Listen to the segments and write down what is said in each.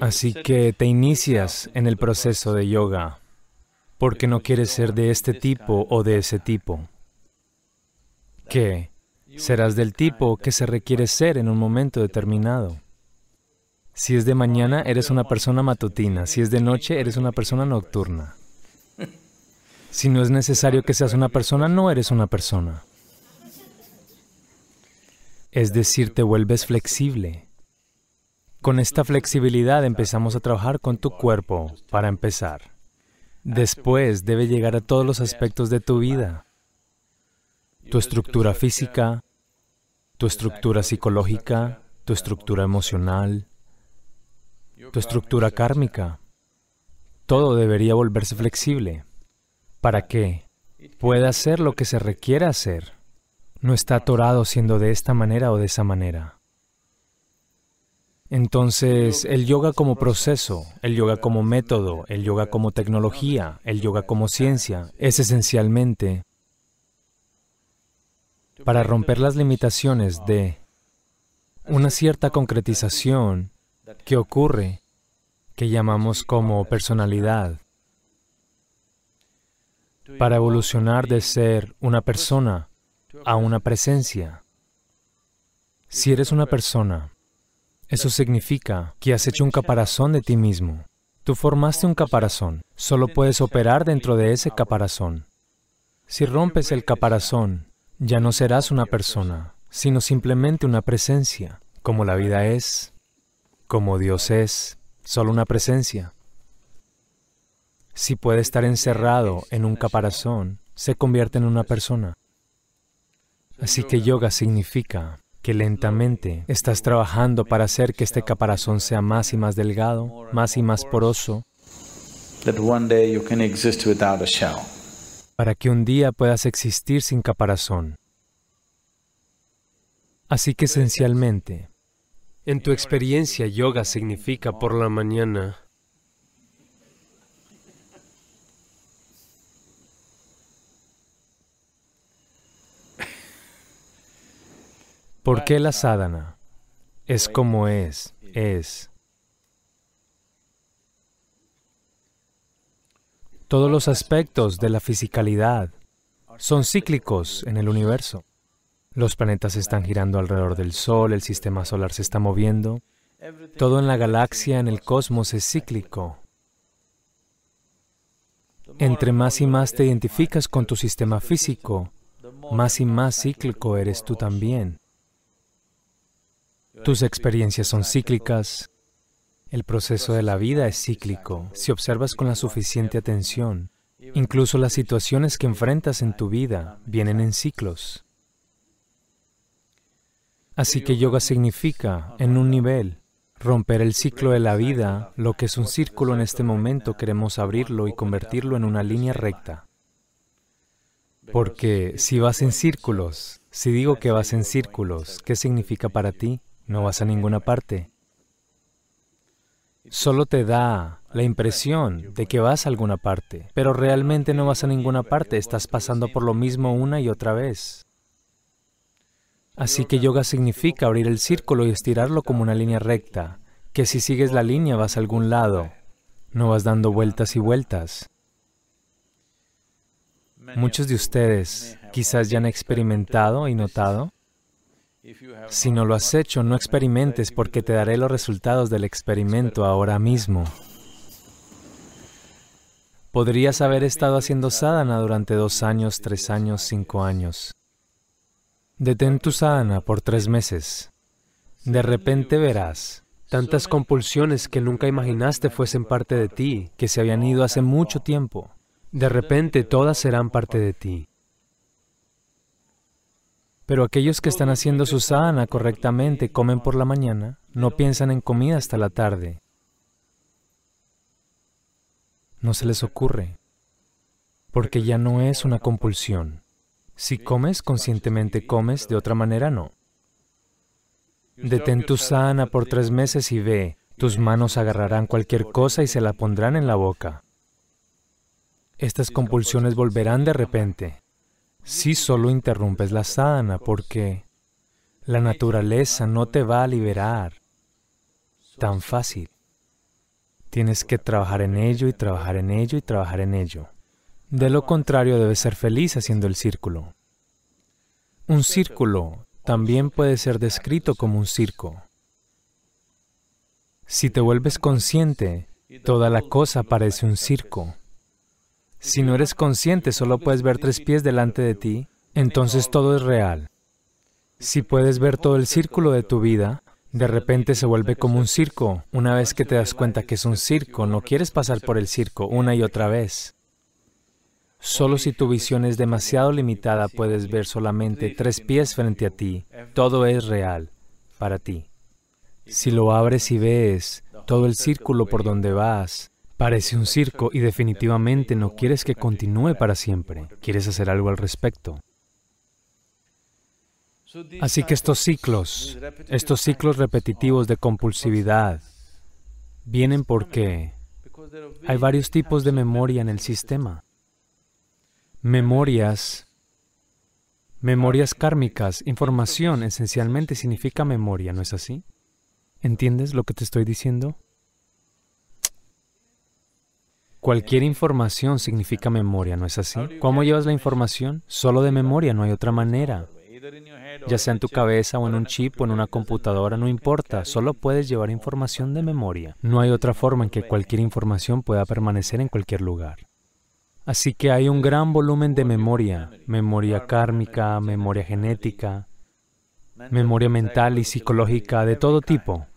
Así que te inicias en el proceso de yoga porque no quieres ser de este tipo o de ese tipo. ¿Qué? Serás del tipo que se requiere ser en un momento determinado. Si es de mañana, eres una persona matutina. Si es de noche, eres una persona nocturna. Si no es necesario que seas una persona, no eres una persona. Es decir, te vuelves flexible. Con esta flexibilidad empezamos a trabajar con tu cuerpo para empezar. Después debe llegar a todos los aspectos de tu vida. Tu estructura física, tu estructura psicológica, tu estructura emocional, tu estructura kármica. Todo debería volverse flexible. ¿Para qué? Pueda hacer lo que se requiere hacer. No está atorado siendo de esta manera o de esa manera. Entonces, el yoga como proceso, el yoga como método, el yoga como tecnología, el yoga como ciencia, es esencialmente para romper las limitaciones de una cierta concretización que ocurre, que llamamos como personalidad, para evolucionar de ser una persona a una presencia. Si eres una persona, eso significa que has hecho un caparazón de ti mismo. Tú formaste un caparazón, solo puedes operar dentro de ese caparazón. Si rompes el caparazón, ya no serás una persona, sino simplemente una presencia, como la vida es, como Dios es, solo una presencia. Si puede estar encerrado en un caparazón, se convierte en una persona. Así que yoga significa que lentamente estás trabajando para hacer que este caparazón sea más y más delgado, más y más poroso, para que un día puedas existir sin caparazón. Así que esencialmente, en tu experiencia, yoga significa por la mañana ¿Por qué la sadhana? Es como es, es. Todos los aspectos de la fisicalidad son cíclicos en el universo. Los planetas están girando alrededor del Sol, el sistema solar se está moviendo. Todo en la galaxia, en el cosmos es cíclico. Entre más y más te identificas con tu sistema físico, más y más cíclico eres tú también. Tus experiencias son cíclicas. El proceso de la vida es cíclico. Si observas con la suficiente atención, incluso las situaciones que enfrentas en tu vida vienen en ciclos. Así que yoga significa, en un nivel, romper el ciclo de la vida, lo que es un círculo en este momento queremos abrirlo y convertirlo en una línea recta. Porque si vas en círculos, si digo que vas en círculos, ¿qué significa para ti? No vas a ninguna parte. Solo te da la impresión de que vas a alguna parte, pero realmente no vas a ninguna parte, estás pasando por lo mismo una y otra vez. Así que yoga significa abrir el círculo y estirarlo como una línea recta, que si sigues la línea vas a algún lado, no vas dando vueltas y vueltas. Muchos de ustedes quizás ya han experimentado y notado si no lo has hecho, no experimentes porque te daré los resultados del experimento ahora mismo. Podrías haber estado haciendo sadhana durante dos años, tres años, cinco años. Detén tu sadhana por tres meses. De repente verás tantas compulsiones que nunca imaginaste fuesen parte de ti, que se habían ido hace mucho tiempo. De repente todas serán parte de ti. Pero aquellos que están haciendo su sadhana correctamente comen por la mañana, no piensan en comida hasta la tarde. No se les ocurre, porque ya no es una compulsión. Si comes, conscientemente comes, de otra manera no. Detén tu sadhana por tres meses y ve, tus manos agarrarán cualquier cosa y se la pondrán en la boca. Estas compulsiones volverán de repente si solo interrumpes la sadhana porque la naturaleza no te va a liberar tan fácil. Tienes que trabajar en ello y trabajar en ello y trabajar en ello. De lo contrario, debes ser feliz haciendo el círculo. Un círculo también puede ser descrito como un circo. Si te vuelves consciente, toda la cosa parece un circo. Si no eres consciente, solo puedes ver tres pies delante de ti, entonces todo es real. Si puedes ver todo el círculo de tu vida, de repente se vuelve como un circo. Una vez que te das cuenta que es un circo, no quieres pasar por el circo una y otra vez. Solo si tu visión es demasiado limitada puedes ver solamente tres pies frente a ti. Todo es real para ti. Si lo abres y ves todo el círculo por donde vas, parece un circo y definitivamente no quieres que continúe para siempre. Quieres hacer algo al respecto. Así que estos ciclos, estos ciclos repetitivos de compulsividad, vienen porque hay varios tipos de memoria en el sistema memorias, memorias kármicas, información esencialmente significa memoria, ¿no es así? ¿Entiendes lo que te estoy diciendo? Cualquier información significa memoria, ¿no es así? ¿Cómo llevas la información? Solo de memoria, no hay otra manera. Ya sea en tu cabeza o en un chip o en una computadora, no importa, solo puedes llevar información de memoria. No hay otra forma en que cualquier información pueda permanecer en cualquier lugar. Así que hay un gran volumen de memoria, memoria kármica, memoria genética, memoria mental y psicológica de todo tipo.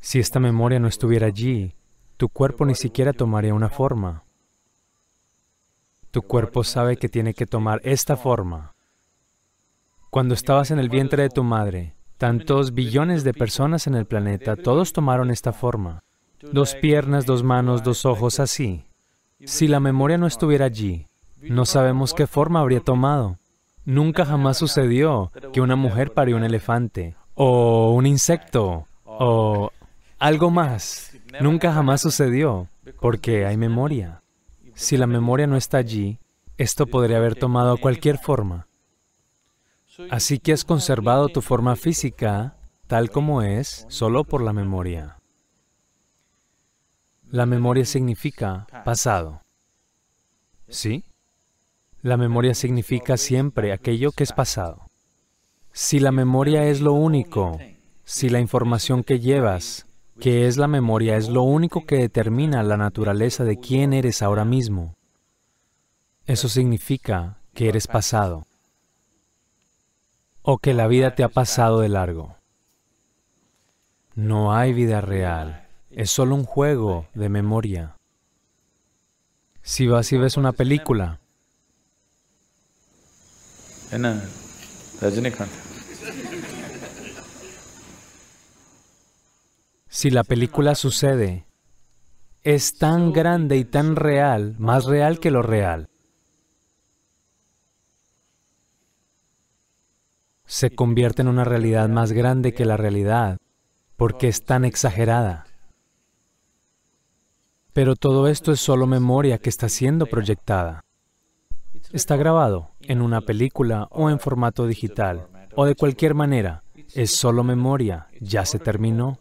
Si esta memoria no estuviera allí, tu cuerpo ni siquiera tomaría una forma. Tu cuerpo sabe que tiene que tomar esta forma. Cuando estabas en el vientre de tu madre, tantos billones de personas en el planeta, todos tomaron esta forma. Dos piernas, dos manos, dos ojos, así. Si la memoria no estuviera allí, no sabemos qué forma habría tomado. Nunca jamás sucedió que una mujer parió un elefante, o un insecto, o algo más. Nunca jamás sucedió, porque hay memoria. Si la memoria no está allí, esto podría haber tomado cualquier forma. Así que has conservado tu forma física tal como es solo por la memoria. La memoria significa pasado. ¿Sí? La memoria significa siempre aquello que es pasado. Si la memoria es lo único, si la información que llevas, que es la memoria, es lo único que determina la naturaleza de quién eres ahora mismo, eso significa que eres pasado o que la vida te ha pasado de largo. No hay vida real es solo un juego de memoria. Si vas y ves una película, si la película sucede, es tan grande y tan real, más real que lo real. Se convierte en una realidad más grande que la realidad, porque es tan exagerada. Pero todo esto es solo memoria que está siendo proyectada. Está grabado en una película o en formato digital o de cualquier manera. Es solo memoria, ya se terminó.